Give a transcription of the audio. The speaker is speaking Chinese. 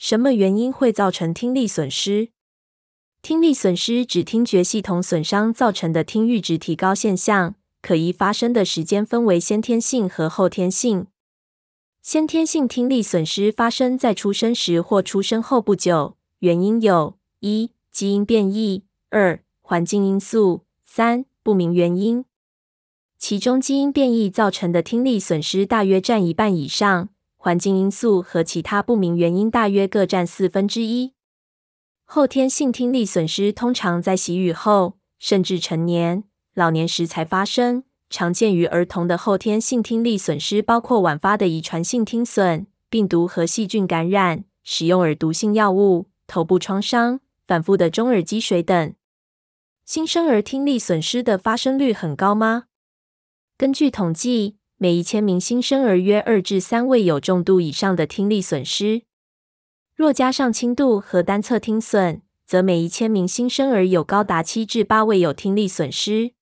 什么原因会造成听力损失？听力损失指听觉系统损伤造成的听阈值提高现象，可依发生的时间分为先天性和后天性。先天性听力损失发生在出生时或出生后不久，原因有：一、基因变异；二、环境因素；三、不明原因。其中，基因变异造成的听力损失大约占一半以上，环境因素和其他不明原因大约各占四分之一。后天性听力损失通常在习语后，甚至成年、老年时才发生。常见于儿童的后天性听力损失包括晚发的遗传性听损、病毒和细菌感染、使用耳毒性药物、头部创伤、反复的中耳积水等。新生儿听力损失的发生率很高吗？根据统计，每一千名新生儿约二至三位有重度以上的听力损失。若加上轻度和单侧听损，则每一千名新生儿有高达七至八位有听力损失。